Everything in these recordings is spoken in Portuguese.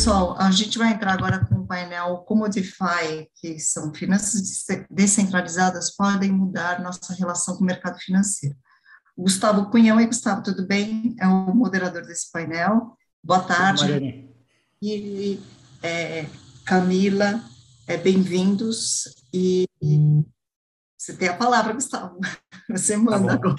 Pessoal, a gente vai entrar agora com o painel como DeFi, que são finanças descentralizadas, podem mudar nossa relação com o mercado financeiro. Gustavo Cunhão e Gustavo, tudo bem? É o moderador desse painel. Boa tarde. E é, Camila, é, bem-vindos. E você tem a palavra, Gustavo. Você tá manda tá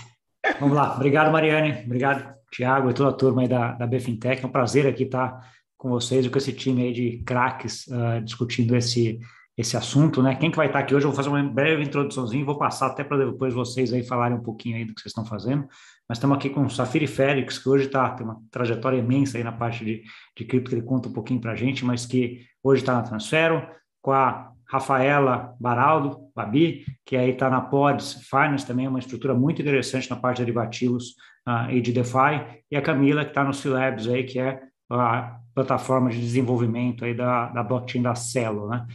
Vamos lá. Obrigado, Mariane. Obrigado, Tiago e toda a turma aí da, da Bfintech. É um prazer aqui estar com vocês e com esse time aí de craques uh, discutindo esse, esse assunto, né? Quem que vai estar aqui hoje? Eu vou fazer uma breve introduçãozinha, vou passar até para depois vocês aí falarem um pouquinho aí do que vocês estão fazendo. Nós estamos aqui com o Safiri Félix, que hoje tá, tem uma trajetória imensa aí na parte de, de cripto, que ele conta um pouquinho para a gente, mas que hoje está na Transfero, com a Rafaela Baraldo, Babi, que aí está na Pods Finance também, uma estrutura muito interessante na parte de derivativos uh, e de DeFi, e a Camila, que está no C-Labs aí, que é a plataforma de desenvolvimento aí da, da blockchain da Celo, né?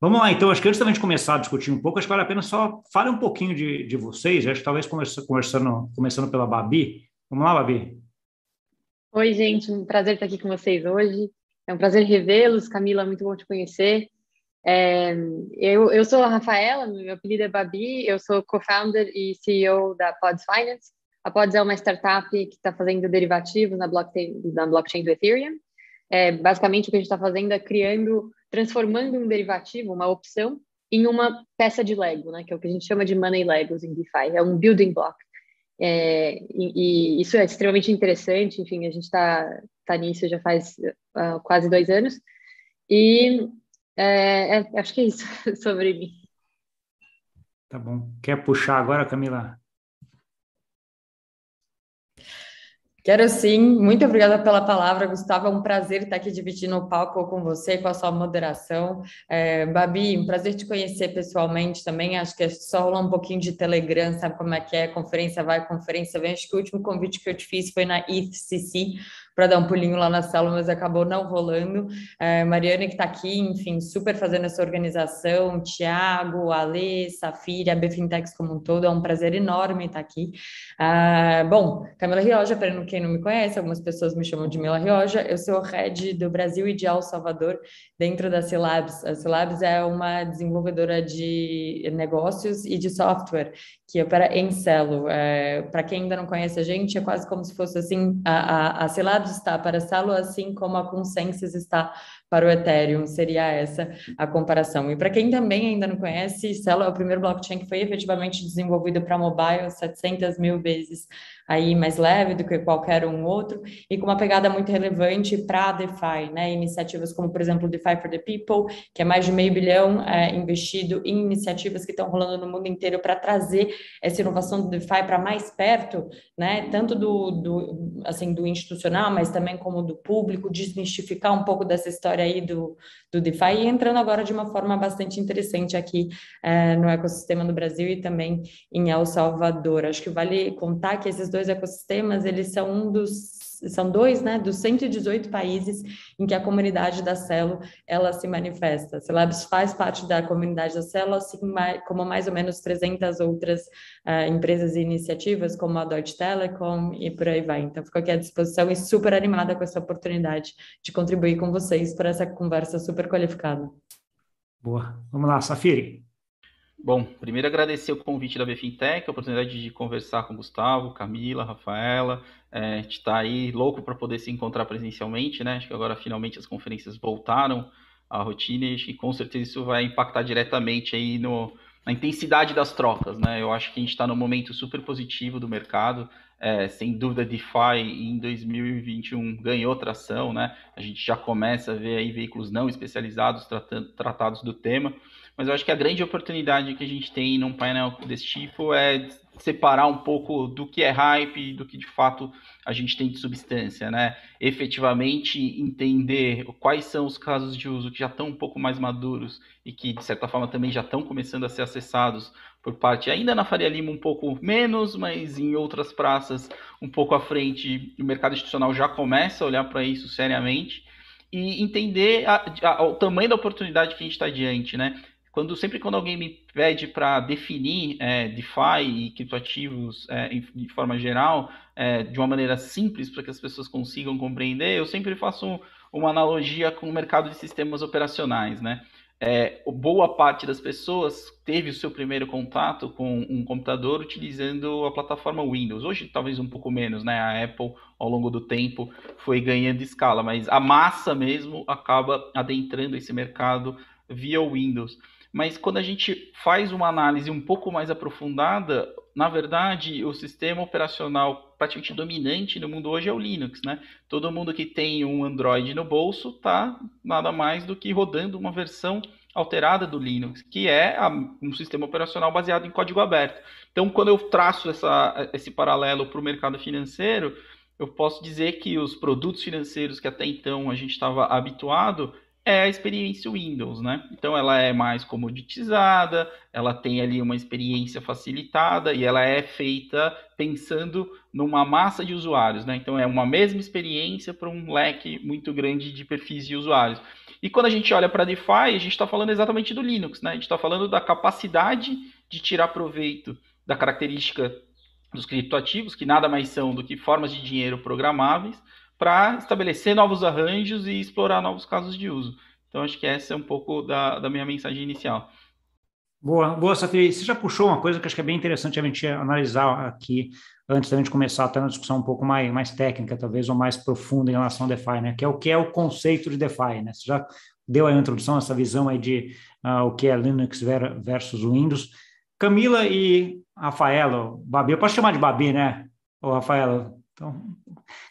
Vamos lá, então, acho que antes da gente começar a discutir um pouco, acho que vale a pena só fale um pouquinho de, de vocês, acho que talvez conversando, começando pela Babi. Vamos lá, Babi? Oi, gente, um prazer estar aqui com vocês hoje. É um prazer revê-los. Camila, muito bom te conhecer. É, eu, eu sou a Rafaela, meu apelido é Babi, eu sou co-founder e CEO da Pods Finance. A Pods é uma startup que está fazendo derivativos na blockchain, na blockchain do Ethereum. É, basicamente, o que a gente está fazendo é criando transformando um derivativo, uma opção, em uma peça de Lego, né, que é o que a gente chama de money Legos em DeFi, é um building block. É, e, e, isso é extremamente interessante, enfim, a gente está tá nisso já faz uh, quase dois anos, e é, é, acho que é isso sobre mim. Tá bom. Quer puxar agora, Camila? Quero sim, muito obrigada pela palavra, Gustavo. É um prazer estar aqui dividindo o palco com você, com a sua moderação. É, Babi, um prazer te conhecer pessoalmente também. Acho que é só rolar um pouquinho de Telegram, sabe como é que é? Conferência vai, conferência vem. Acho que o último convite que eu te fiz foi na ETHCC, para dar um pulinho lá na sala, mas acabou não rolando. É, Mariana, que está aqui, enfim, super fazendo essa organização, Tiago, Ale, Safira, a Befintex como um todo, é um prazer enorme estar aqui. Ah, bom, Camila Rioja, para quem não me conhece, algumas pessoas me chamam de Mila Rioja, eu sou head do Brasil e de El Salvador, dentro da Silabs. A Silabs é uma desenvolvedora de negócios e de software que opera em Celo. É, para quem ainda não conhece a gente, é quase como se fosse assim, a, a, a Silabs está para Celo, assim como a Consensus está para o Ethereum, seria essa a comparação. E para quem também ainda não conhece, Celo é o primeiro blockchain que foi efetivamente desenvolvido para mobile 700 mil vezes aí mais leve do que qualquer um outro, e com uma pegada muito relevante para DeFi, né? Iniciativas como, por exemplo, DeFi for the People, que é mais de meio bilhão é, investido em iniciativas que estão rolando no mundo inteiro para trazer essa inovação do DeFi para mais perto, né? Tanto do, do, assim, do institucional, mas também como do público, desmistificar um pouco dessa história aí do, do DeFi e entrando agora de uma forma bastante interessante aqui é, no ecossistema do Brasil e também em El Salvador. Acho que vale contar que esses dois ecossistemas, eles são um dos são dois, né, dos 118 países em que a comunidade da Celo ela se manifesta. A Celabs faz parte da comunidade da Celo, assim como mais ou menos 300 outras uh, empresas e iniciativas, como a Deutsche Telekom e por aí vai. Então, fico aqui à disposição e super animada com essa oportunidade de contribuir com vocês para essa conversa super qualificada. Boa. Vamos lá, Safiri. Bom, primeiro agradecer o convite da BFintech, a oportunidade de conversar com o Gustavo, Camila, Rafaela. É, a gente está aí louco para poder se encontrar presencialmente, né? Acho que agora finalmente as conferências voltaram à rotina e com certeza isso vai impactar diretamente aí no, na intensidade das trocas, né? Eu acho que a gente está num momento super positivo do mercado. É, sem dúvida, DeFi em 2021 ganhou tração, né? A gente já começa a ver aí veículos não especializados tratando, tratados do tema. Mas eu acho que a grande oportunidade que a gente tem num painel desse tipo é separar um pouco do que é hype do que de fato a gente tem de substância, né? Efetivamente entender quais são os casos de uso que já estão um pouco mais maduros e que de certa forma também já estão começando a ser acessados por parte ainda na Faria Lima um pouco menos, mas em outras praças um pouco à frente, o mercado institucional já começa a olhar para isso seriamente e entender a, a, o tamanho da oportunidade que a gente está diante, né? Quando sempre quando alguém me pede para definir é, DeFi e criptoativos é, de forma geral, é, de uma maneira simples para que as pessoas consigam compreender, eu sempre faço uma analogia com o mercado de sistemas operacionais, né? É, boa parte das pessoas teve o seu primeiro contato com um computador utilizando a plataforma Windows. Hoje, talvez um pouco menos, né? A Apple, ao longo do tempo, foi ganhando escala, mas a massa mesmo acaba adentrando esse mercado via Windows. Mas quando a gente faz uma análise um pouco mais aprofundada, na verdade, o sistema operacional praticamente dominante no mundo hoje é o Linux, né? Todo mundo que tem um Android no bolso está nada mais do que rodando uma versão alterada do Linux, que é um sistema operacional baseado em código aberto. Então, quando eu traço essa, esse paralelo para o mercado financeiro, eu posso dizer que os produtos financeiros que até então a gente estava habituado é a experiência Windows, né? Então ela é mais comoditizada, ela tem ali uma experiência facilitada e ela é feita pensando numa massa de usuários, né? Então é uma mesma experiência para um leque muito grande de perfis de usuários. E quando a gente olha para DeFi, a gente está falando exatamente do Linux, né? A gente está falando da capacidade de tirar proveito da característica dos criptoativos, que nada mais são do que formas de dinheiro programáveis, para estabelecer novos arranjos e explorar novos casos de uso. Então, acho que essa é um pouco da, da minha mensagem inicial. Boa, boa, Safiri. Você já puxou uma coisa que acho que é bem interessante a gente analisar aqui, antes da gente começar até uma discussão um pouco mais, mais técnica, talvez, ou mais profunda em relação ao DeFi, né? Que é o que é o conceito de DeFi, né? Você já deu a introdução, essa visão aí de uh, o que é Linux versus Windows. Camila e Rafaela, Babi, eu posso chamar de Babi, né? Ou Rafaela? Então,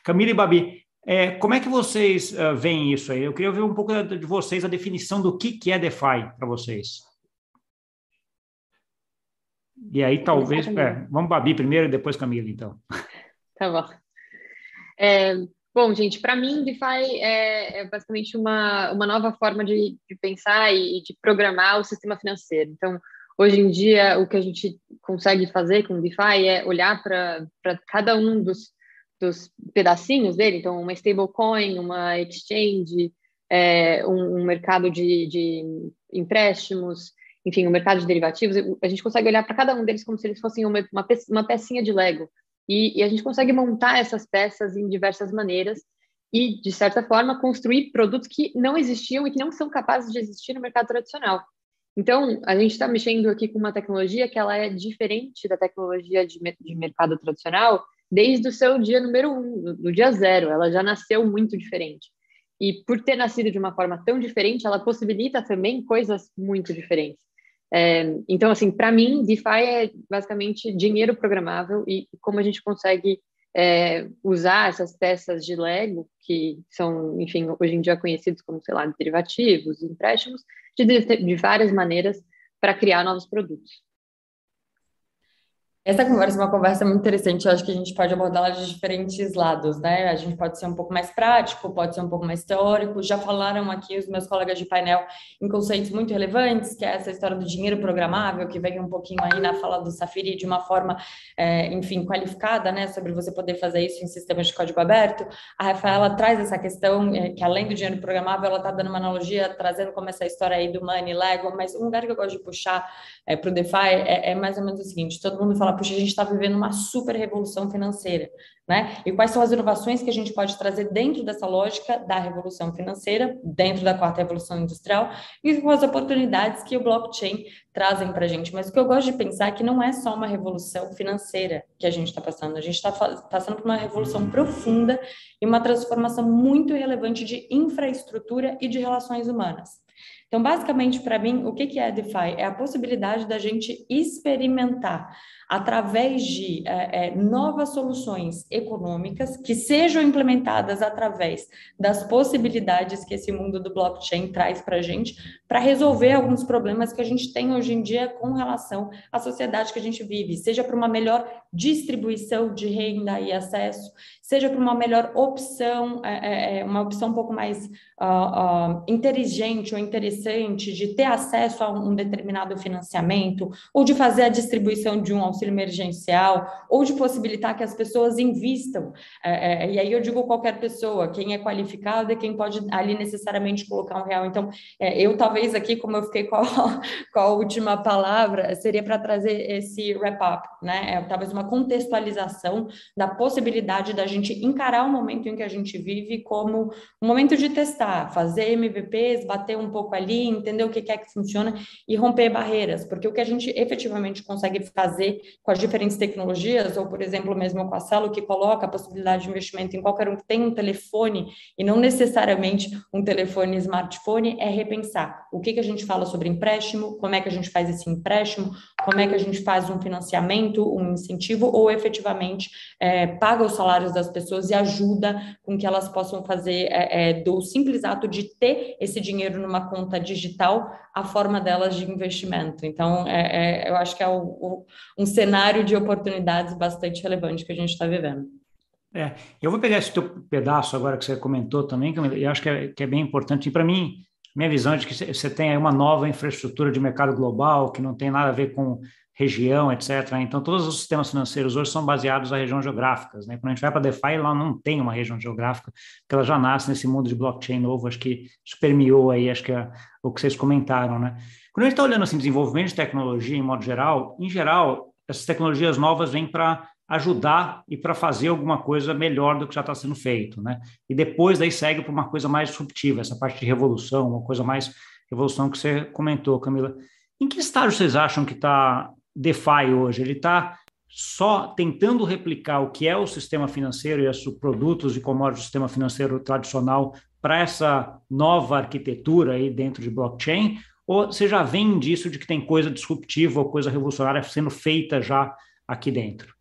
Camila e Babi, é, como é que vocês uh, veem isso aí? Eu queria ouvir um pouco de vocês a definição do que, que é DeFi para vocês. E aí, talvez. É, vamos Babi primeiro e depois Camila, então. Tá bom. É, bom, gente, para mim, DeFi é, é, basicamente uma, uma nova forma de, de pensar e de programar o sistema financeiro. Então, hoje em dia, o que a gente consegue fazer com DeFi é olhar para cada um dos dos pedacinhos dele, então uma stablecoin, uma exchange, é, um, um, mercado de, de, empréstimos, enfim, um mercado de derivativos, a gente consegue olhar para cada um deles como se eles fossem uma, uma, uma pecinha de Lego. E, e, a gente consegue montar essas peças em diversas maneiras e, de certa forma, construir produtos que não existiam e que não são capazes de existir no mercado tradicional. Então, a gente está mexendo aqui com uma tecnologia que ela é diferente da tecnologia de, de mercado tradicional, desde o seu dia número um, do dia zero. Ela já nasceu muito diferente. E por ter nascido de uma forma tão diferente, ela possibilita também coisas muito diferentes. É, então, assim, para mim, DeFi é basicamente dinheiro programável e como a gente consegue é, usar essas peças de Lego, que são, enfim, hoje em dia conhecidos como, sei lá, derivativos, empréstimos, de, de várias maneiras para criar novos produtos. Essa conversa é uma conversa muito interessante, eu acho que a gente pode abordá-la de diferentes lados, né? A gente pode ser um pouco mais prático, pode ser um pouco mais teórico. Já falaram aqui os meus colegas de painel em conceitos muito relevantes, que é essa história do dinheiro programável, que vem um pouquinho aí na fala do Safiri de uma forma, é, enfim, qualificada, né? Sobre você poder fazer isso em sistemas de código aberto. A Rafaela traz essa questão, é, que além do dinheiro programável, ela está dando uma analogia, trazendo como essa história aí do Money, Lego, mas um lugar que eu gosto de puxar é, para o DeFi é, é mais ou menos o seguinte: todo mundo fala puxa, a gente está vivendo uma super revolução financeira, né? E quais são as inovações que a gente pode trazer dentro dessa lógica da revolução financeira, dentro da quarta revolução industrial, e com as oportunidades que o blockchain trazem para a gente. Mas o que eu gosto de pensar é que não é só uma revolução financeira que a gente está passando, a gente está passando por uma revolução profunda e uma transformação muito relevante de infraestrutura e de relações humanas. Então, basicamente, para mim, o que é DeFi? É a possibilidade da gente experimentar através de é, é, novas soluções econômicas que sejam implementadas através das possibilidades que esse mundo do blockchain traz para a gente, para resolver alguns problemas que a gente tem hoje em dia com relação à sociedade que a gente vive, seja para uma melhor distribuição de renda e acesso, seja para uma melhor opção, é, é, é uma opção um pouco mais uh, uh, inteligente ou interessante de ter acesso a um determinado financiamento ou de fazer a distribuição de um auxílio emergencial, ou de possibilitar que as pessoas invistam. É, é, e aí eu digo qualquer pessoa, quem é qualificado e quem pode ali necessariamente colocar um real. Então, é, eu talvez aqui, como eu fiquei com a, com a última palavra, seria para trazer esse wrap-up, né? É, talvez uma contextualização da possibilidade da gente encarar o momento em que a gente vive como um momento de testar, fazer MVPs, bater um pouco ali, entender o que é que funciona e romper barreiras, porque o que a gente efetivamente consegue fazer com as diferentes tecnologias, ou por exemplo, mesmo com a Celo, que coloca a possibilidade de investimento em qualquer um que tem um telefone e não necessariamente um telefone smartphone, é repensar o que, que a gente fala sobre empréstimo, como é que a gente faz esse empréstimo, como é que a gente faz um financiamento, um incentivo, ou efetivamente é, paga os salários das pessoas e ajuda com que elas possam fazer é, é, do simples ato de ter esse dinheiro numa conta digital a forma delas de investimento. Então, é, é, eu acho que é o, o, um cenário de oportunidades bastante relevante que a gente está vivendo. É, eu vou pegar esse teu pedaço agora que você comentou também, que eu acho que é, que é bem importante. E para mim, minha visão é de que você tem uma nova infraestrutura de mercado global, que não tem nada a ver com região, etc. Então, todos os sistemas financeiros hoje são baseados em regiões geográficas. Né? Quando a gente vai para DeFi, ela não tem uma região geográfica, porque ela já nasce nesse mundo de blockchain novo, acho que isso permeou aí, acho que é o que vocês comentaram. Né? Quando a gente está olhando assim, desenvolvimento de tecnologia em modo geral, em geral, essas tecnologias novas vêm para ajudar e para fazer alguma coisa melhor do que já está sendo feito, né? E depois daí segue para uma coisa mais disruptiva, essa parte de revolução, uma coisa mais revolução que você comentou, Camila. Em que estágio vocês acham que está DeFi hoje? Ele está só tentando replicar o que é o sistema financeiro e os produtos e commodities do sistema financeiro tradicional para essa nova arquitetura aí dentro de blockchain? Ou você já vem disso de que tem coisa disruptiva ou coisa revolucionária sendo feita já aqui dentro?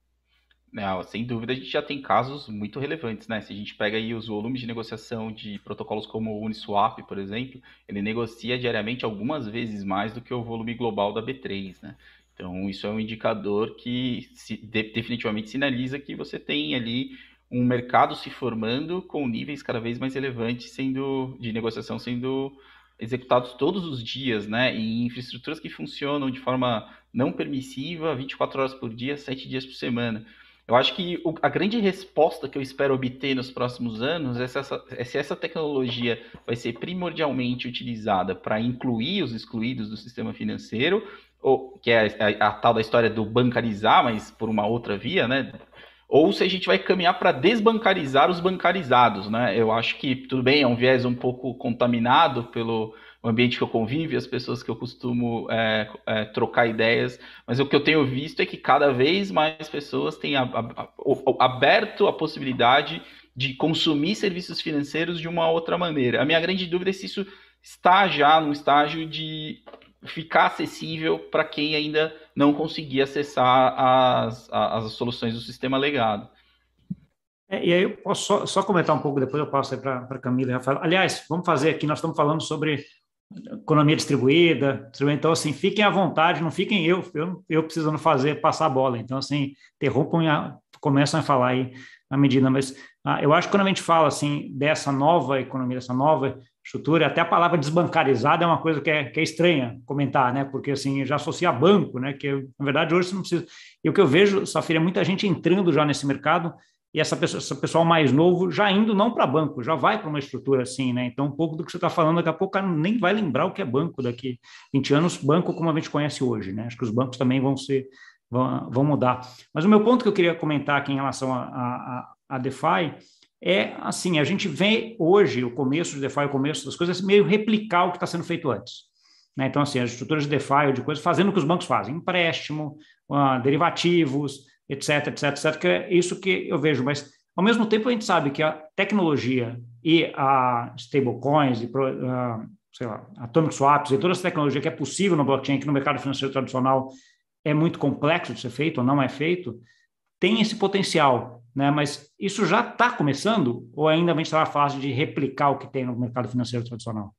Não, sem dúvida a gente já tem casos muito relevantes, né? Se a gente pega aí os volumes de negociação de protocolos como o Uniswap, por exemplo, ele negocia diariamente algumas vezes mais do que o volume global da B3, né? Então, isso é um indicador que se, de, definitivamente sinaliza que você tem ali um mercado se formando com níveis cada vez mais relevantes sendo de negociação sendo executados todos os dias, né? E infraestruturas que funcionam de forma não permissiva, 24 horas por dia, 7 dias por semana. Eu acho que o, a grande resposta que eu espero obter nos próximos anos é se essa, é se essa tecnologia vai ser primordialmente utilizada para incluir os excluídos do sistema financeiro ou, que é a, a, tal da história do bancarizar, mas por uma outra via, né? Ou se a gente vai caminhar para desbancarizar os bancarizados, né? Eu acho que tudo bem, é um viés um pouco contaminado pelo ambiente que eu convivo, as pessoas que eu costumo é, é, trocar ideias, mas o que eu tenho visto é que cada vez mais pessoas têm a, a, a, aberto a possibilidade de consumir serviços financeiros de uma outra maneira. A minha grande dúvida é se isso está já no estágio de ficar acessível para quem ainda não conseguir acessar as, as soluções do sistema legado. É, e aí eu posso só, só, comentar um pouco, depois eu passo para Camila e Rafael. Aliás, vamos fazer aqui, nós estamos falando sobre economia distribuída, então assim, fiquem à vontade, não fiquem eu, eu, eu precisando fazer, passar a bola, então assim, interrompam e a, começam a falar aí na medida, mas ah, eu acho que quando a gente fala assim dessa nova economia, dessa nova estrutura, até a palavra desbancarizada é uma coisa que é, que é estranha comentar, né? Porque assim já associa a banco, né? Que na verdade hoje você não precisa. E o que eu vejo, Safira, é muita gente entrando já nesse mercado e essa pessoa, esse pessoal mais novo já indo não para banco, já vai para uma estrutura assim, né? Então, um pouco do que você está falando, daqui a pouco cara nem vai lembrar o que é banco daqui 20 anos, banco como a gente conhece hoje, né? Acho que os bancos também vão ser vão, vão mudar. Mas o meu ponto que eu queria comentar aqui em relação a, a, a DeFi é assim, a gente vê hoje o começo de DeFi, o começo das coisas, meio replicar o que está sendo feito antes. Né? Então, assim, as estruturas de DeFi ou de coisas fazendo o que os bancos fazem, empréstimo, uh, derivativos, etc, etc, etc, que é isso que eu vejo, mas ao mesmo tempo a gente sabe que a tecnologia e a stablecoins e uh, sei lá, atomic swaps e toda essa tecnologia que é possível no blockchain, que no mercado financeiro tradicional é muito complexo de ser feito ou não é feito, tem esse potencial né? Mas isso já está começando ou ainda a gente está na fase de replicar o que tem no mercado financeiro tradicional?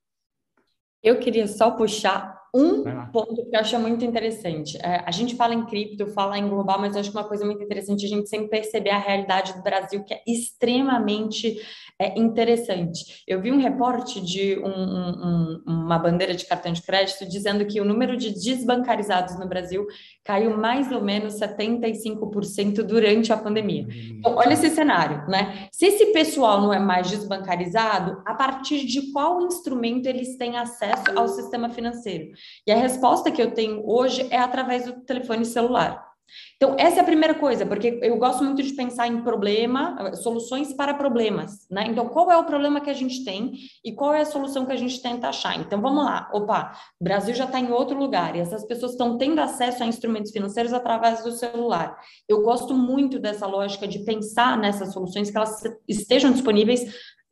Eu queria só puxar um ponto que eu acho muito interessante. É, a gente fala em cripto, fala em global, mas eu acho que uma coisa muito interessante a gente sempre perceber a realidade do Brasil, que é extremamente é, interessante. Eu vi um reporte de um, um, uma bandeira de cartão de crédito dizendo que o número de desbancarizados no Brasil caiu mais ou menos 75% durante a pandemia. Então, olha esse cenário, né? Se esse pessoal não é mais desbancarizado, a partir de qual instrumento eles têm acesso ao sistema financeiro? E a resposta que eu tenho hoje é através do telefone celular. Então, essa é a primeira coisa, porque eu gosto muito de pensar em problema, soluções para problemas, né? Então, qual é o problema que a gente tem e qual é a solução que a gente tenta achar? Então, vamos lá. Opa, o Brasil já está em outro lugar e essas pessoas estão tendo acesso a instrumentos financeiros através do celular. Eu gosto muito dessa lógica de pensar nessas soluções que elas estejam disponíveis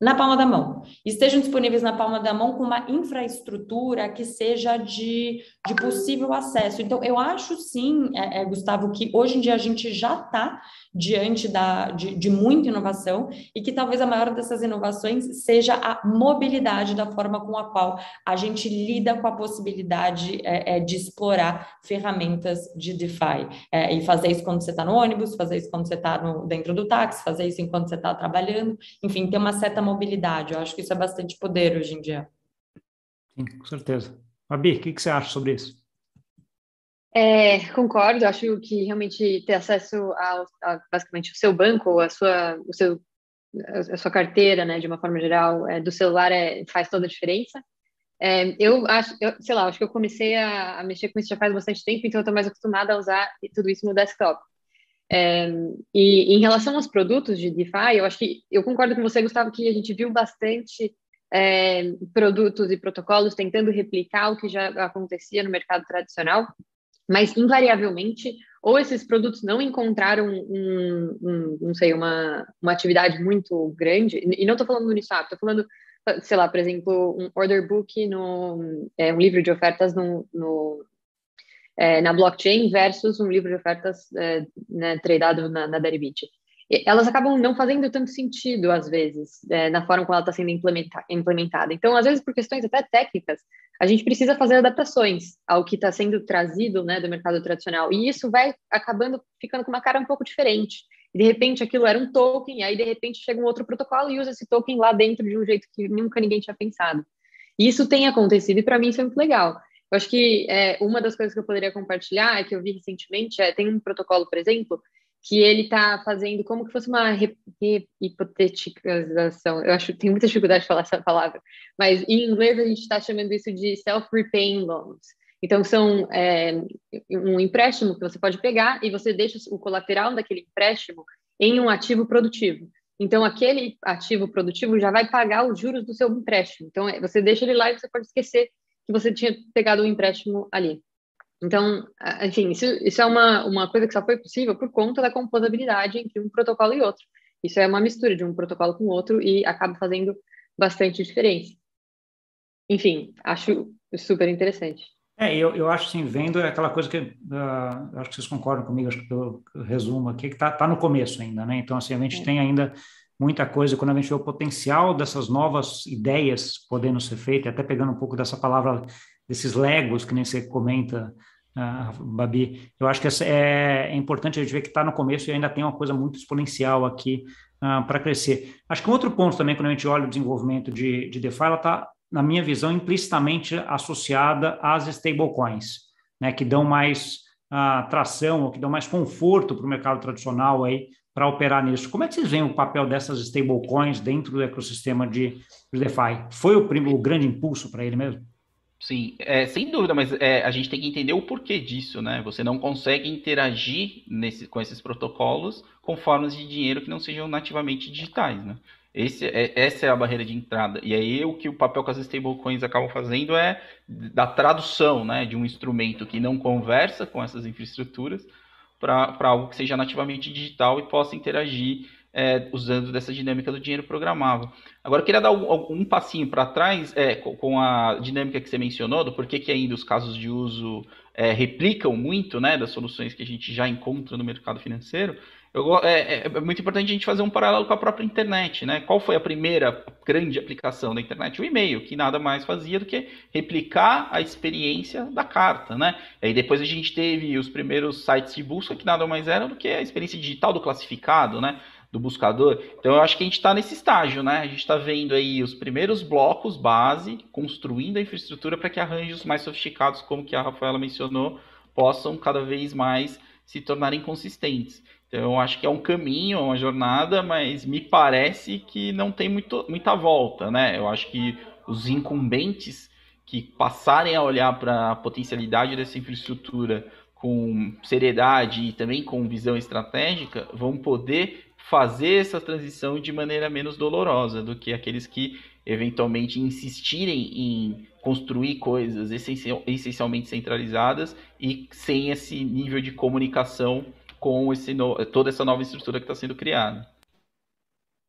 na palma da mão. Estejam disponíveis na palma da mão com uma infraestrutura que seja de, de possível acesso. Então, eu acho sim, é, é, Gustavo, que hoje em dia a gente já está diante da, de, de, muita inovação e que talvez a maior dessas inovações seja a mobilidade da forma com a qual a gente lida com a possibilidade é, é, de explorar ferramentas de DeFi. É, e fazer isso quando você está no ônibus, fazer isso quando você está dentro do táxi, fazer isso enquanto você está trabalhando, enfim, ter uma certa mobilidade. Eu acho que isso é bastante poder hoje em dia. Sim, com certeza. Fabi, o que, que você acha sobre isso? É, concordo, acho que realmente ter acesso a, a, basicamente o seu banco, a sua, o seu, a sua carteira, né, de uma forma geral, é, do celular é, faz toda a diferença. É, eu acho, eu, sei lá, acho que eu comecei a, a, mexer com isso já faz bastante tempo, então eu estou mais acostumada a usar tudo isso no desktop. É, e em relação aos produtos de DeFi, eu acho que eu concordo com você, Gustavo, que a gente viu bastante é, produtos e protocolos tentando replicar o que já acontecia no mercado tradicional mas invariavelmente ou esses produtos não encontraram um, um não sei uma, uma atividade muito grande e não estou falando do Uniswap, estou falando sei lá por exemplo um order book no é, um livro de ofertas no, no é, na blockchain versus um livro de ofertas é, né, tradado na, na Deribit elas acabam não fazendo tanto sentido, às vezes, é, na forma como ela está sendo implementa implementada. Então, às vezes, por questões até técnicas, a gente precisa fazer adaptações ao que está sendo trazido né, do mercado tradicional. E isso vai acabando ficando com uma cara um pouco diferente. E, de repente, aquilo era um token, e aí, de repente, chega um outro protocolo e usa esse token lá dentro de um jeito que nunca ninguém tinha pensado. E isso tem acontecido, e para mim isso é muito legal. Eu acho que é, uma das coisas que eu poderia compartilhar é que eu vi recentemente, é, tem um protocolo, por exemplo, que ele está fazendo como que fosse uma hipotetização. Eu acho que tem muita dificuldade de falar essa palavra, mas em inglês a gente está chamando isso de self-repaying loans. Então, são é, um empréstimo que você pode pegar e você deixa o colateral daquele empréstimo em um ativo produtivo. Então, aquele ativo produtivo já vai pagar os juros do seu empréstimo. Então, é, você deixa ele lá e você pode esquecer que você tinha pegado um empréstimo ali. Então, enfim, isso, isso é uma, uma coisa que só foi possível por conta da composabilidade entre um protocolo e outro. Isso é uma mistura de um protocolo com outro e acaba fazendo bastante diferença. Enfim, acho super interessante. É, eu, eu acho assim, vendo aquela coisa que uh, acho que vocês concordam comigo, acho que pelo resumo aqui, que está tá no começo ainda, né? Então, assim, a gente é. tem ainda muita coisa, quando a gente vê o potencial dessas novas ideias podendo ser feitas, até pegando um pouco dessa palavra, desses legos que nem você comenta, ah, Babi, eu acho que é, é, importante a gente ver que está no começo e ainda tem uma coisa muito exponencial aqui ah, para crescer. Acho que um outro ponto também, quando a gente olha o desenvolvimento de, de DeFi, ela está, na minha visão, implicitamente associada às stablecoins, né, que dão mais ah, tração, ou que dão mais conforto para o mercado tradicional aí para operar nisso. Como é que vocês veem o papel dessas stablecoins dentro do ecossistema de, de DeFi? Foi o, o grande impulso para ele mesmo? Sim, é, sem dúvida, mas é, a gente tem que entender o porquê disso, né? Você não consegue interagir nesse, com esses protocolos com formas de dinheiro que não sejam nativamente digitais, né? Esse é, essa é a barreira de entrada. E aí o que o papel que as stablecoins acabam fazendo é da tradução né, de um instrumento que não conversa com essas infraestruturas para algo que seja nativamente digital e possa interagir é, usando dessa dinâmica do dinheiro programável. Agora, eu queria dar um, um passinho para trás é, com a dinâmica que você mencionou, do porquê que ainda os casos de uso é, replicam muito né, das soluções que a gente já encontra no mercado financeiro. Eu, é, é, é, muito importante a gente fazer um paralelo com a própria internet, né? Qual foi a primeira grande aplicação da internet? O e-mail, que nada mais fazia do que replicar a experiência da carta, né? E aí depois a gente teve os primeiros sites de busca, que nada mais eram do que a experiência digital do classificado, né? Do buscador. Então eu acho que a gente está nesse estágio, né? A gente está vendo aí os primeiros blocos base, construindo a infraestrutura para que arranjos mais sofisticados, como que a Rafaela mencionou, possam cada vez mais se tornarem consistentes. Então, acho que é um caminho, é uma jornada, mas me parece que não tem muito, muita volta, né? Eu acho que os incumbentes que passarem a olhar para a potencialidade dessa infraestrutura com seriedade e também com visão estratégica vão poder fazer essa transição de maneira menos dolorosa do que aqueles que eventualmente insistirem em construir coisas essencialmente centralizadas e sem esse nível de comunicação com esse no... toda essa nova estrutura que está sendo criada.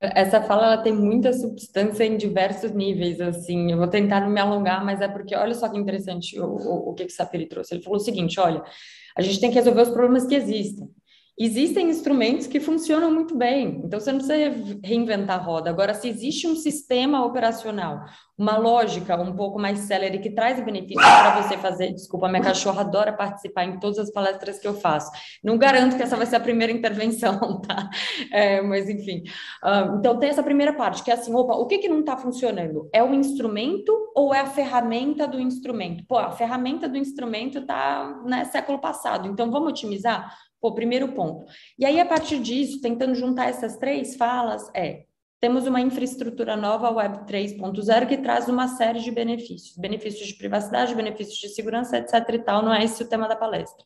Essa fala ela tem muita substância em diversos níveis, assim. Eu vou tentar não me alongar, mas é porque olha só que interessante o, o, o que, que Sapiri trouxe. Ele falou o seguinte: olha, a gente tem que resolver os problemas que existem. Existem instrumentos que funcionam muito bem, então você não precisa reinventar a roda. Agora, se existe um sistema operacional, uma lógica um pouco mais célere que traz benefícios para você fazer. Desculpa, minha cachorra adora participar em todas as palestras que eu faço. Não garanto que essa vai ser a primeira intervenção, tá? É, mas enfim. Uh, então, tem essa primeira parte, que é assim: opa, o que, que não está funcionando? É o instrumento ou é a ferramenta do instrumento? Pô, a ferramenta do instrumento está né, século passado, então vamos otimizar? Pô, primeiro ponto. E aí, a partir disso, tentando juntar essas três falas, é temos uma infraestrutura nova, Web 3.0, que traz uma série de benefícios, benefícios de privacidade, benefícios de segurança, etc. e tal, não é esse o tema da palestra.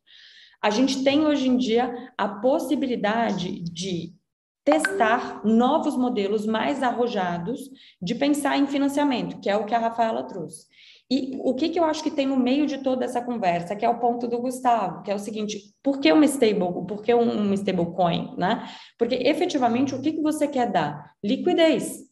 A gente tem hoje em dia a possibilidade de testar novos modelos mais arrojados de pensar em financiamento, que é o que a Rafaela trouxe. E o que, que eu acho que tem no meio de toda essa conversa, que é o ponto do Gustavo, que é o seguinte: por que uma stable, por que um, stablecoin, né? Porque efetivamente o que, que você quer dar? Liquidez.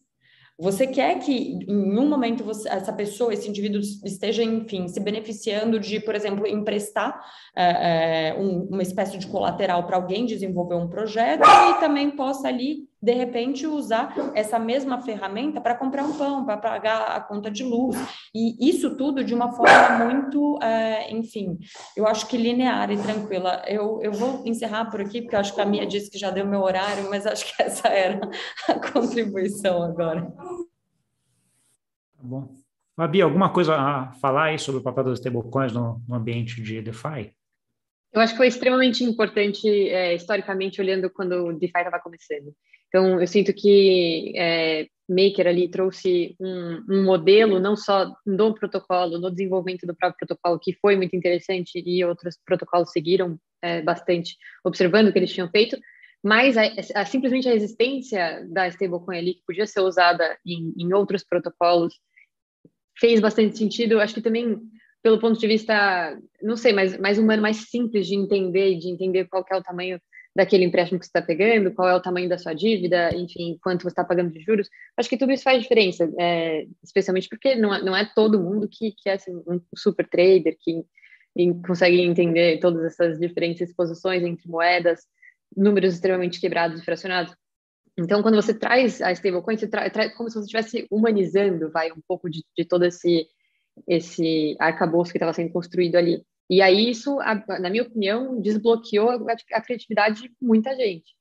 Você quer que em um momento você, essa pessoa, esse indivíduo esteja, enfim, se beneficiando de, por exemplo, emprestar é, é, um, uma espécie de colateral para alguém desenvolver um projeto e também possa ali de repente usar essa mesma ferramenta para comprar um pão, para pagar a conta de luz, e isso tudo de uma forma muito, é, enfim, eu acho que linear e tranquila. Eu, eu vou encerrar por aqui, porque eu acho que a Mia disse que já deu meu horário, mas acho que essa era a contribuição agora. Tá bom. Fabi, alguma coisa a falar aí sobre o papel das stablecoins no, no ambiente de DeFi? Eu acho que foi extremamente importante, é, historicamente, olhando quando o DeFi estava começando. Então, eu sinto que é, Maker ali trouxe um, um, modelo, não só do protocolo, no desenvolvimento do próprio protocolo, que foi muito interessante e outros protocolos seguiram é, bastante, observando o que eles tinham feito, mas a, a, simplesmente a existência da stablecoin ali, que podia ser usada em, em outros protocolos, fez bastante sentido. Acho que também pelo ponto de vista, não sei, mais, mais humano, mais simples de entender, de entender qual é o tamanho daquele empréstimo que você está pegando, qual é o tamanho da sua dívida, enfim, quanto você está pagando de juros. Acho que tudo isso faz diferença, é, especialmente porque não é, não é todo mundo que, que é assim, um super trader, que consegue entender todas essas diferentes exposições entre moedas, números extremamente quebrados e fracionados. Então, quando você traz a stablecoin, você traz tra como se você estivesse humanizando, vai, um pouco de, de todo esse, esse arcabouço que estava sendo construído ali. E aí isso, na minha opinião, desbloqueou a criatividade de muita gente.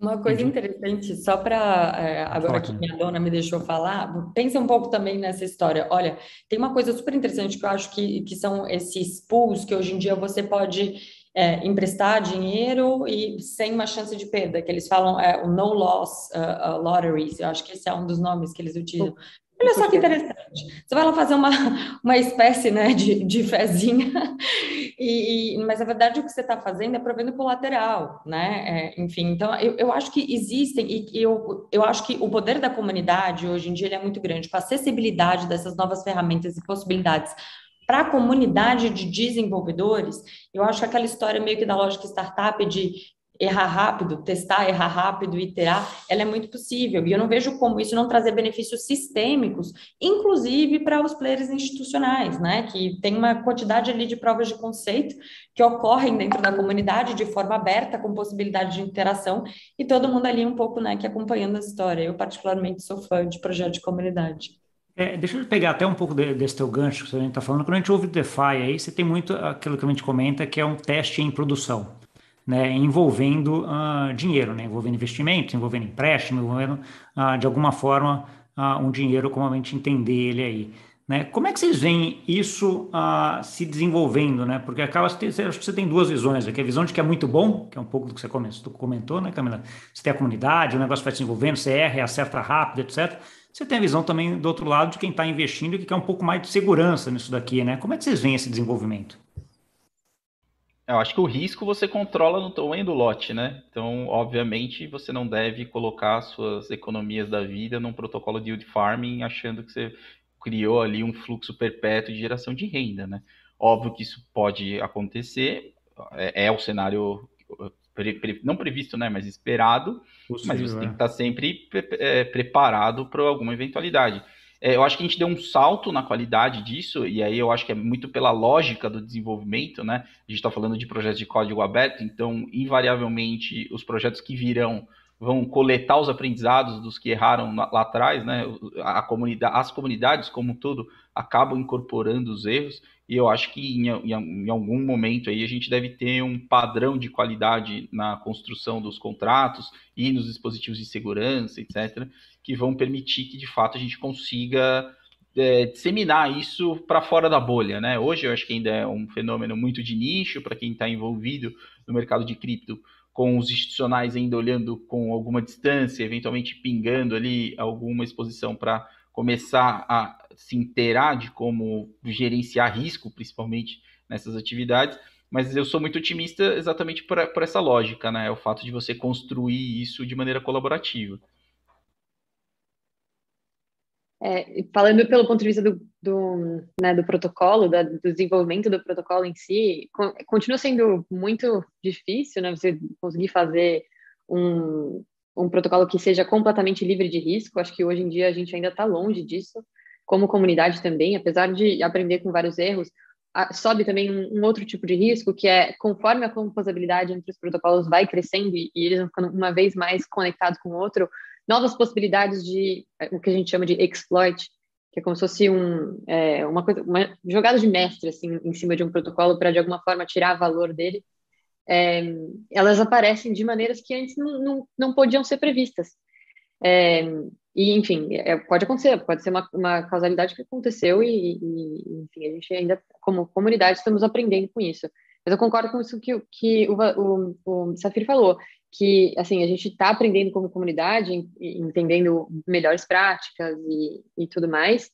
Uma coisa interessante, só para é, agora que minha dona me deixou falar, pensa um pouco também nessa história. Olha, tem uma coisa super interessante que eu acho que, que são esses pools que hoje em dia você pode é, emprestar dinheiro e sem uma chance de perda, que eles falam é, o no loss uh, uh, lotteries, eu acho que esse é um dos nomes que eles utilizam. Olha só que interessante. Você vai lá fazer uma, uma espécie né, de, de fezinha, e, e, mas na verdade o que você está fazendo é provendo colateral, né? É, enfim, então eu, eu acho que existem, e eu, eu acho que o poder da comunidade hoje em dia ele é muito grande, com a acessibilidade dessas novas ferramentas e possibilidades para a comunidade de desenvolvedores, eu acho que aquela história meio que da lógica startup de errar rápido, testar, errar rápido, iterar, ela é muito possível. E eu não vejo como isso não trazer benefícios sistêmicos, inclusive para os players institucionais, né? Que tem uma quantidade ali de provas de conceito que ocorrem dentro da comunidade de forma aberta, com possibilidade de interação, e todo mundo ali um pouco, né, que acompanhando a história. Eu, particularmente, sou fã de projeto de comunidade. É, deixa eu pegar até um pouco de, desse teu gancho que gente está falando. Quando a gente ouve DeFi, aí você tem muito aquilo que a gente comenta, que é um teste em produção né, envolvendo uh, dinheiro, né, envolvendo investimentos, envolvendo empréstimo, envolvendo, uh, de alguma forma, uh, um dinheiro, como a gente entender ele aí. Né? Como é que vocês veem isso se desenvolvendo? Né? Porque acaba, acho que você tem duas visões aqui. A visão de que é muito bom, que é um pouco do que você comentou, né, Camila? Você tem a comunidade, o negócio vai se desenvolvendo, você erra, acerta rápido, etc. Você tem a visão também do outro lado de quem está investindo e que quer um pouco mais de segurança nisso daqui, né? Como é que vocês veem esse desenvolvimento? Eu acho que o risco você controla no tamanho do lote, né? Então, obviamente, você não deve colocar suas economias da vida num protocolo de yield farming achando que você criou ali um fluxo perpétuo de geração de renda, né? Óbvio que isso pode acontecer, é, é o cenário pre, pre, não previsto, né, mas esperado, Possível, mas você é. tem que estar sempre pre, é, preparado para alguma eventualidade. É, eu acho que a gente deu um salto na qualidade disso, e aí eu acho que é muito pela lógica do desenvolvimento, né? A gente está falando de projetos de código aberto, então, invariavelmente, os projetos que virão vão coletar os aprendizados dos que erraram lá, atrás, né? A comunidade, as comunidades, como um todo, acabam incorporando os erros, e eu acho que em, em, em, algum momento aí a gente deve ter um padrão de qualidade na construção dos contratos e nos dispositivos de segurança, etc., que vão permitir que de fato a gente consiga é, disseminar isso para fora da bolha, né? Hoje eu acho que ainda é um fenômeno muito de nicho para quem está envolvido no mercado de cripto, com os institucionais ainda olhando com alguma distância, eventualmente pingando ali alguma exposição para começar a se inteirar de como gerenciar risco, principalmente nessas atividades. Mas eu sou muito otimista exatamente por, por essa lógica, né? O fato de você construir isso de maneira colaborativa. É, falando pelo ponto de vista do, do, né, do protocolo, da, do desenvolvimento do protocolo em si, continua sendo muito difícil, né, você conseguir fazer um, um protocolo que seja completamente livre de risco. Acho que hoje em dia a gente ainda está longe disso, como comunidade também, apesar de aprender com vários erros, sobe também um, um, outro tipo de risco, que é conforme a composabilidade entre os protocolos vai crescendo e, e eles vão ficando uma vez mais conectados com o outro, novas possibilidades de é, o que a gente chama de exploit, que é como se fosse um, é, uma, coisa, uma jogada de mestre assim, em cima de um protocolo para de alguma forma tirar valor dele, é, elas aparecem de maneiras que antes não, não, não podiam ser previstas. É, e, enfim, é, pode acontecer, pode ser uma, uma causalidade que aconteceu e, e, enfim, a gente ainda, como comunidade, estamos aprendendo com isso. Mas eu concordo com isso que, que o, o, o Safir falou que assim a gente está aprendendo como comunidade, entendendo melhores práticas e, e tudo mais.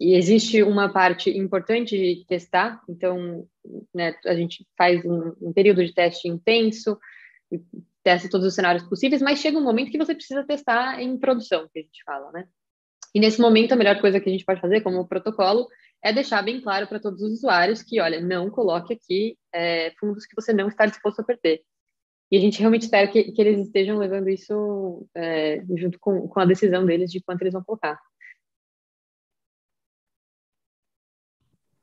E existe uma parte importante de testar, então né, a gente faz um, um período de teste intenso, testa todos os cenários possíveis, mas chega um momento que você precisa testar em produção, que a gente fala, né? E nesse momento a melhor coisa que a gente pode fazer como protocolo é deixar bem claro para todos os usuários que, olha, não coloque aqui é, fundos que você não está disposto a perder. E a gente realmente espera que, que eles estejam levando isso é, junto com, com a decisão deles de quanto eles vão colocar.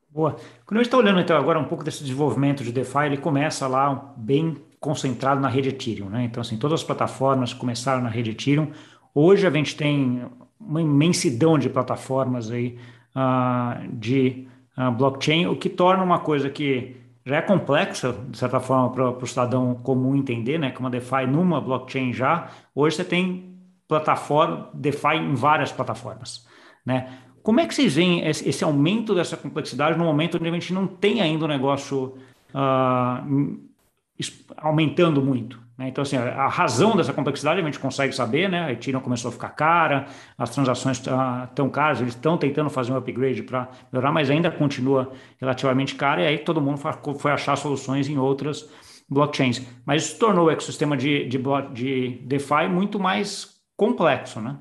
Boa. Quando a gente está olhando então agora um pouco desse desenvolvimento de DeFi, ele começa lá bem concentrado na rede Ethereum, né? Então assim, todas as plataformas começaram na rede Ethereum. Hoje a gente tem uma imensidão de plataformas aí uh, de uh, blockchain, o que torna uma coisa que já é complexa, de certa forma, para o cidadão comum entender, né? Que uma DeFi numa blockchain já, hoje você tem plataforma, DeFi em várias plataformas, né? Como é que vocês veem esse, aumento dessa complexidade no momento onde a gente não tem ainda o negócio uh, aumentando muito? Né? Então, assim, a, razão dessa complexidade a gente consegue saber, né? A Ethereum começou a ficar cara, as transações estão caras, eles estão tentando fazer um upgrade para melhorar, mas ainda continua relativamente cara, e aí todo mundo foi achar soluções em outras blockchains. Mas isso tornou o ecossistema de, de, de DeFi muito mais complexo, né?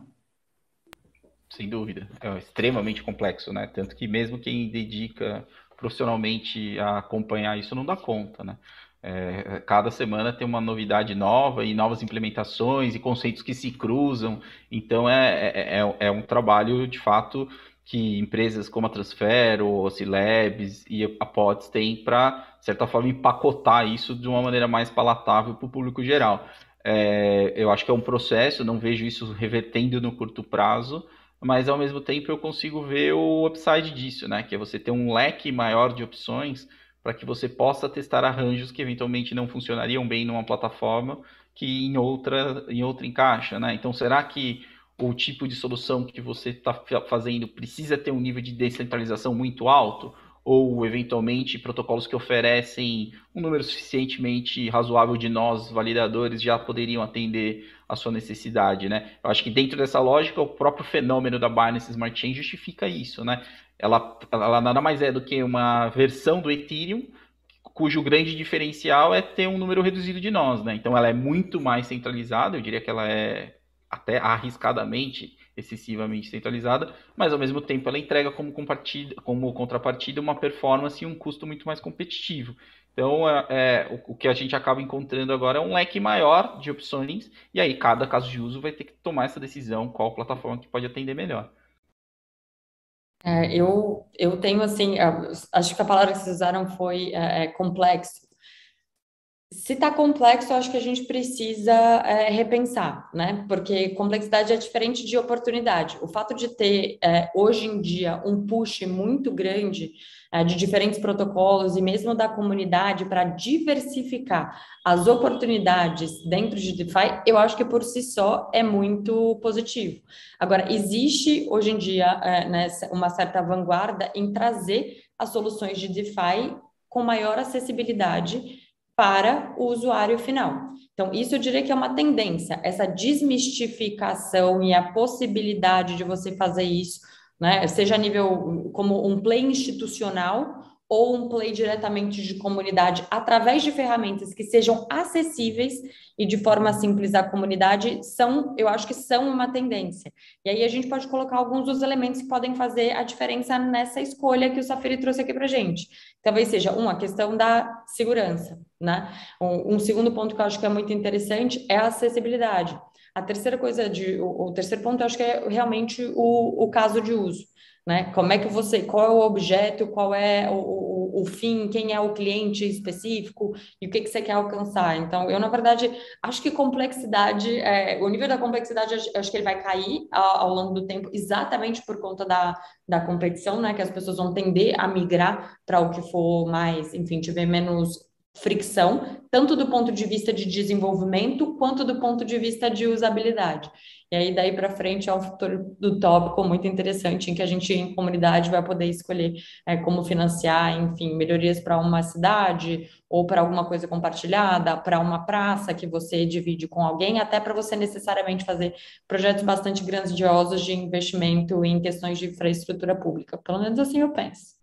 Sem dúvida. É extremamente complexo, né? Tanto que mesmo quem dedica profissionalmente a acompanhar isso não dá conta, né? É, cada semana tem uma novidade nova e novas implementações e conceitos que se cruzam. Então é, é, é, é um trabalho de fato que empresas como a Transfero, a Cilabs e a Pods têm para, de certa forma, empacotar isso de uma maneira mais palatável para o público geral. É, eu acho que é um processo, não vejo isso revertendo no curto prazo, mas ao mesmo tempo eu consigo ver o upside disso, né? Que é você ter um leque maior de opções para que você possa testar arranjos que eventualmente não funcionariam bem numa plataforma que em outra em outra encaixa, né? Então será que o tipo de solução que você está fazendo precisa ter um nível de descentralização muito alto? Ou, eventualmente, protocolos que oferecem um número suficientemente razoável de nós, validadores, já poderiam atender a sua necessidade, né? Eu acho que dentro dessa lógica, o próprio fenômeno da Binance Smart Chain justifica isso, né? Ela, ela nada mais é do que uma versão do Ethereum, cujo grande diferencial é ter um número reduzido de nós, né? Então ela é muito mais centralizada, eu diria que ela é até arriscadamente excessivamente centralizada, mas ao mesmo tempo ela entrega como, como contrapartida uma performance e um custo muito mais competitivo. Então, é, é o, que a gente acaba encontrando agora é um leque maior de opções, e aí cada caso de uso vai ter que tomar essa decisão, qual plataforma que pode atender melhor. É, eu, eu tenho, assim, acho que a palavra que vocês usaram foi é, é complexo. Se está complexo, eu acho que a gente precisa é, repensar, né? Porque complexidade é diferente de oportunidade. O fato de ter, é, hoje em dia, um push muito grande é, de diferentes protocolos e mesmo da comunidade para diversificar as oportunidades dentro de DeFi, eu acho que por si só é muito positivo. Agora, existe hoje em dia é, né, uma certa vanguarda em trazer as soluções de DeFi com maior acessibilidade para o usuário final. Então, isso eu diria que é uma tendência, essa desmistificação e a possibilidade de você fazer isso, né, seja a nível como um play institucional ou um play diretamente de comunidade através de ferramentas que sejam acessíveis e de forma simples à comunidade são, eu acho que são uma tendência. E aí a gente pode colocar alguns dos elementos que podem fazer a diferença nessa escolha que o Safiri trouxe aqui para gente. Talvez seja uma questão da segurança, né? Um, um, segundo ponto que eu acho que é muito interessante é a acessibilidade. A terceira coisa de, o, o terceiro ponto eu acho que é realmente o, o caso de uso né? Como é que você, qual é o objeto, qual é o, o, o fim, quem é o cliente específico e o que, que você quer alcançar. Então, eu, na verdade, acho que complexidade, é, o nível da complexidade, acho que ele vai cair ao, ao, longo do tempo, exatamente por conta da, da competição, né? Que as pessoas vão tender a migrar para o que for mais, enfim, tiver menos fricção, tanto do ponto de vista de desenvolvimento quanto do ponto de vista de usabilidade. E aí, daí para frente, é um futuro do tópico muito interessante, em que a gente, em comunidade, vai poder escolher é, como financiar, enfim, melhorias para uma cidade, ou para alguma coisa compartilhada, para uma praça que você divide com alguém, até para você necessariamente fazer projetos bastante grandiosos de investimento em questões de infraestrutura pública. Pelo menos assim eu penso.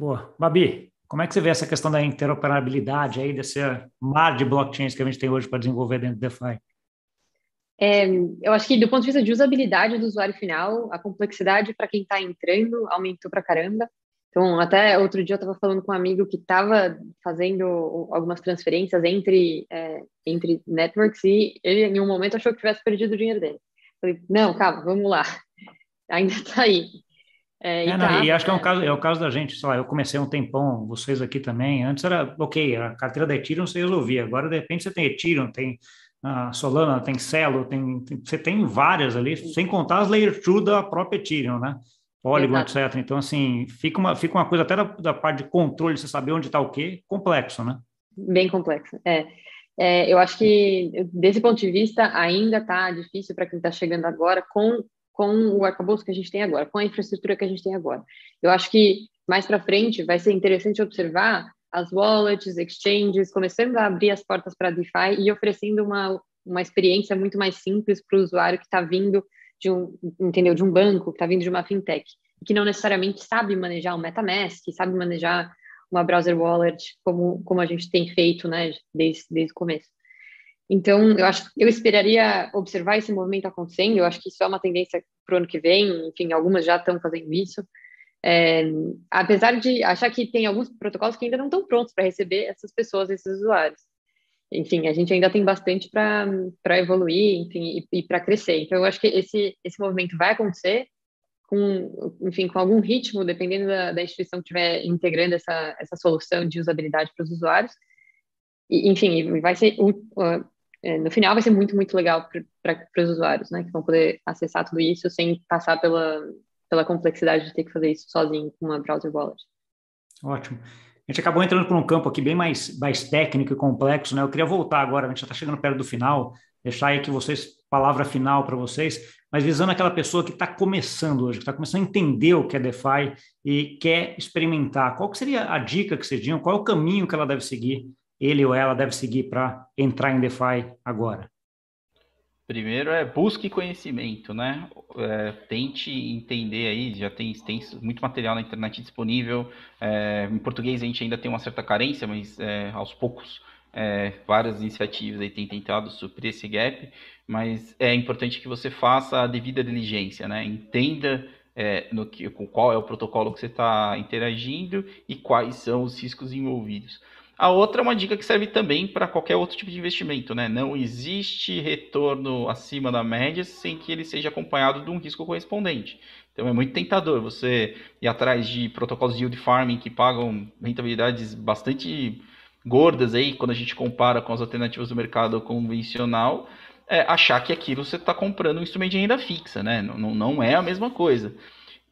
Boa. Babi, como é que você vê essa questão da interoperabilidade aí, desse mar de blockchains que a gente tem hoje para desenvolver dentro do DeFi? É, eu acho que do ponto de vista de usabilidade do usuário final, a complexidade para quem está entrando aumentou para caramba. Então, até outro dia eu estava falando com um amigo que estava fazendo algumas transferências entre, é, entre networks e ele, em um momento, achou que tivesse perdido o dinheiro dele. Falei, não, calma, vamos lá. Ainda está aí. É, e, é, tá, e, acho que é um caso, é o caso da gente, sei lá, eu comecei um tempão, vocês aqui também, antes era, ok, a carteira da Ethereum você resolvia, agora de repente você tem Ethereum, tem a Solana, tem Celo, tem, tem, você tem várias ali, sem contar as Layer 2 da própria Ethereum, né? Polygon, Exato. etc. Então, assim, fica uma, fica uma coisa até da, da parte de controle, você saber onde está o quê, complexo, né? Bem complexo, é. é. Eu acho que, desse ponto de vista, ainda está difícil para quem está chegando agora com com o arcabouço que a gente tem agora, com a infraestrutura que a gente tem agora. Eu acho que mais para frente vai ser interessante observar as wallets, exchanges, começando a abrir as portas para DeFi e oferecendo uma, uma experiência muito mais simples para o usuário que está vindo de um, entendeu, de um banco, que está vindo de uma fintech, que não necessariamente sabe manejar um MetaMask, sabe manejar uma browser wallet, como, como a gente tem feito, né, desde, desde o começo. Então, eu acho, eu esperaria observar esse movimento acontecendo. Eu acho que isso é uma tendência para o ano que vem. Enfim, algumas já estão fazendo isso. É, apesar de achar que tem alguns protocolos que ainda não estão prontos para receber essas pessoas, esses usuários. Enfim, a gente ainda tem bastante para evoluir, enfim, e, e para crescer. Então, eu acho que esse, esse movimento vai acontecer com, enfim, com algum ritmo, dependendo da, da instituição que estiver integrando essa, essa solução de usabilidade para os usuários. E, enfim, vai ser, no final vai ser muito, muito legal para os usuários, né, que vão poder acessar tudo isso sem passar pela, pela complexidade de ter que fazer isso sozinho com uma browser wallet. Ótimo. A gente acabou entrando por um campo aqui bem mais, mais técnico e complexo, né? Eu queria voltar agora, a gente já está chegando perto do final, deixar aí que vocês, palavra final para vocês, mas visando aquela pessoa que está começando hoje, que está começando a entender o que é DeFi e quer experimentar. Qual que seria a dica que vocês diriam? Qual é o caminho que ela deve seguir, ele ou ela deve seguir para entrar em DeFi agora? Primeiro é busque conhecimento, né? É, tente entender aí, já tem, muito material na internet disponível. É, em português a gente ainda tem uma certa carência, mas é, aos poucos é, várias iniciativas aí têm tentado suprir esse gap. Mas é importante que você faça a devida diligência, né? Entenda é, no que, qual é o protocolo que você está interagindo e quais são os riscos envolvidos. A outra é uma dica que serve também para qualquer outro tipo de investimento, né? Não existe retorno acima da média sem que ele seja acompanhado de um risco correspondente. Então é muito tentador você ir atrás de protocolos de yield farming que pagam rentabilidades bastante gordas aí quando a gente compara com as alternativas do mercado convencional, é achar que aquilo você está comprando um instrumento de renda fixa, né? Não, não é a mesma coisa.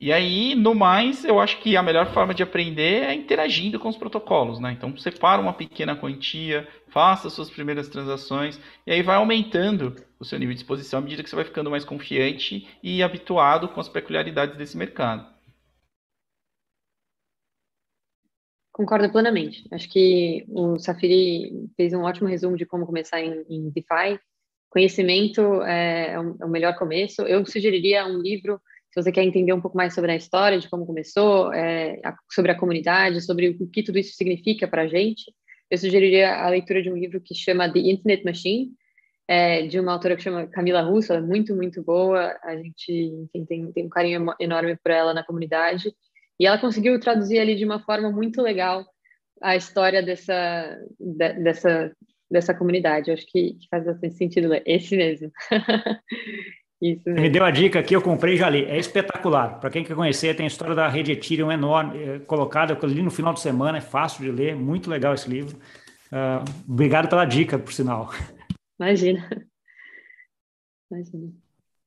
E aí, no mais, eu acho que a melhor forma de aprender é interagindo com os protocolos, né? Então, separa uma pequena quantia, faça suas primeiras transações, e aí vai aumentando o seu nível de exposição à medida que você vai ficando mais confiante e habituado com as peculiaridades desse mercado. Concordo plenamente. Acho que o Safiri fez um ótimo resumo de como começar em, em DeFi. Conhecimento é, é, o melhor começo. Eu sugeriria um livro se você quer entender um pouco mais sobre a história, de como começou, é, a, sobre a comunidade, sobre o que tudo isso significa para a gente, eu sugeriria a leitura de um livro que chama The Internet Machine, é, de uma autora que chama Camila Russo, ela é muito, muito boa, a gente enfim, tem, tem um carinho enorme por ela na comunidade, e ela conseguiu traduzir ali de uma forma muito legal a história dessa, de, dessa, dessa comunidade. Eu acho que, que faz bastante sentido. Esse mesmo. Isso mesmo. Me deu a dica aqui, eu comprei e já li. É espetacular. Para quem quer conhecer, tem a história da rede Ethereum enorme, é, colocada, eu li no final de semana, é fácil de ler, muito legal esse livro. Uh, obrigado pela dica, por sinal. Imagina. Imagina.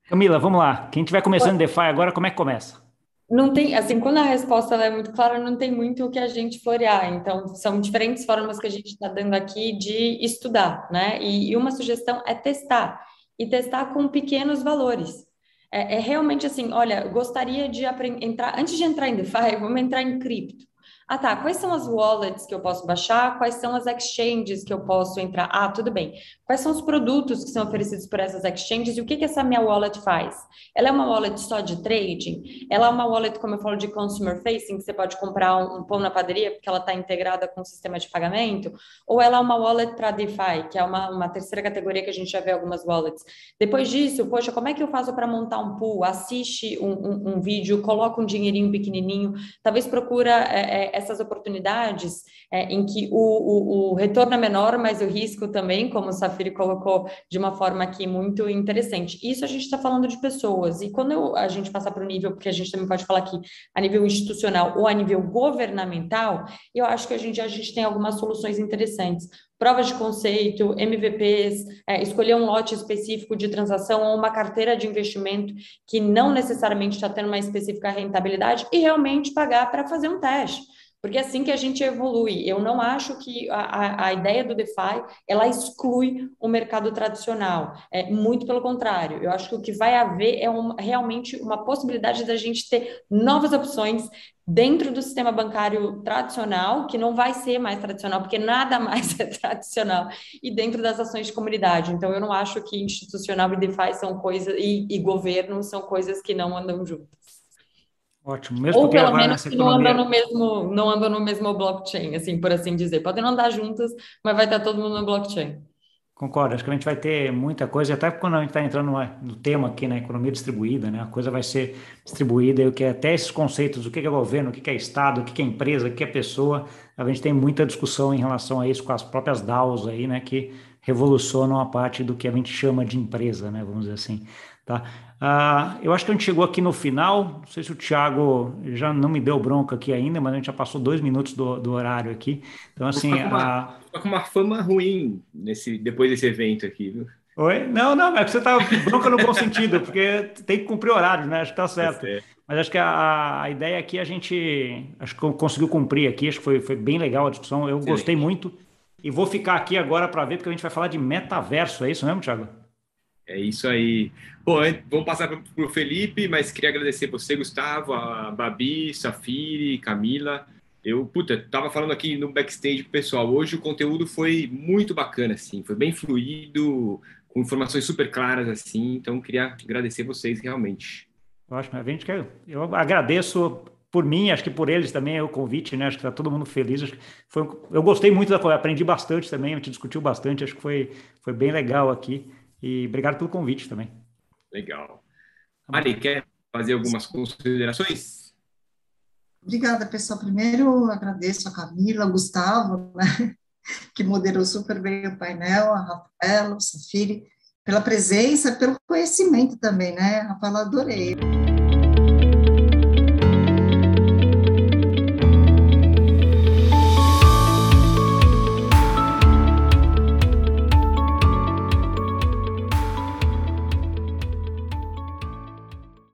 Camila, vamos lá. Quem estiver começando Pode. DeFi agora, como é que começa? Não tem, assim, quando a resposta é muito clara, não tem muito o que a gente florear. Então, são diferentes formas que a gente está dando aqui de estudar, né? E, e uma sugestão é testar e testar com pequenos valores. É, é realmente assim, olha, gostaria de entrar, antes de entrar em DeFi, vamos entrar em cripto. Ah, tá. Quais são as wallets que eu posso baixar? Quais são as exchanges que eu posso entrar? Ah, tudo bem. Quais são os produtos que são oferecidos por essas exchanges e o que, que essa minha wallet faz? Ela é uma wallet só de trading? Ela é uma wallet, como eu falo, de consumer facing, que você pode comprar um, um pão na padaria porque ela está integrada com o sistema de pagamento? Ou ela é uma wallet para DeFi, que é uma, uma terceira categoria que a gente já vê algumas wallets? Depois disso, poxa, como é que eu faço para montar um pool? Assiste um, um, um, vídeo, coloca um dinheirinho pequenininho, talvez procura é, é, essas oportunidades é, em que o, o, o, retorno é menor, mas o risco também, como o Safiri colocou de uma forma aqui muito interessante. Isso a gente está falando de pessoas, e quando eu, a gente passar para o nível, porque a gente também pode falar aqui a nível institucional ou a nível governamental, eu acho que a gente, a gente tem algumas soluções interessantes provas de conceito, MVPs, é, escolher um lote específico de transação ou uma carteira de investimento que não necessariamente está tendo uma específica rentabilidade e realmente pagar para fazer um teste porque é assim que a gente evolui. Eu não acho que a, a ideia do DeFi ela exclui o mercado tradicional. É muito pelo contrário. Eu acho que o que vai haver é um, realmente uma possibilidade da gente ter novas opções dentro do sistema bancário tradicional, que não vai ser mais tradicional, porque nada mais é tradicional, e dentro das ações de comunidade. Então, eu não acho que institucional e DeFi são coisas, e, e governo são coisas que não andam juntas. Ótimo, mesmo Ou pelo menos que não andam no mesmo, não andam no mesmo blockchain, assim, por assim dizer. Podem não andar juntas, mas vai estar todo mundo no blockchain. Concordo, acho que a gente vai ter muita coisa, até quando a gente está entrando no tema aqui na economia distribuída, né? A coisa vai ser distribuída, e o que é até esses conceitos, o que é governo, o que é Estado, o que é empresa, o que é pessoa, a gente tem muita discussão em relação a isso com as próprias DAOs aí, né? Que revolucionam a parte do que a gente chama de empresa, né? Vamos dizer assim. Tá? Ah, eu acho que a gente chegou aqui no final. Não sei se o Thiago já não me deu bronca aqui ainda, mas a gente já passou dois minutos do, do horário aqui. Então, assim. Tá com, uma, a... tá com uma fama ruim nesse, depois desse evento aqui, viu? Oi? Não, não, é que você tá bronca no bom sentido, porque tem que cumprir horário, né? Acho que tá certo. É. Mas acho que a, a ideia aqui a gente acho que conseguiu cumprir aqui, acho que foi, foi bem legal a discussão. Eu Excelente. gostei muito. E vou ficar aqui agora para ver, porque a gente vai falar de metaverso, é isso mesmo, Thiago? É isso aí. Bom, vamos passar para o Felipe, mas queria agradecer você, Gustavo, a Babi, Safiri, Camila. Eu, puta, tava falando aqui no backstage com o pessoal. Hoje o conteúdo foi muito bacana, assim, foi bem fluido, com informações super claras, assim. Então, queria agradecer vocês realmente. Ótimo, a gente quer. Eu agradeço por mim, acho que por eles também o convite, né? Acho que está todo mundo feliz. Foi, eu gostei muito da aprendi bastante também, a gente discutiu bastante, acho que foi, foi bem legal aqui. E obrigado pelo convite também. Legal. Mari, quer fazer algumas considerações? Obrigada, pessoal. Primeiro, agradeço a Camila, o Gustavo, né, que moderou super bem o painel, a Rafaela, o Safiri, pela presença, pelo conhecimento também, né? Rafaela, adorei.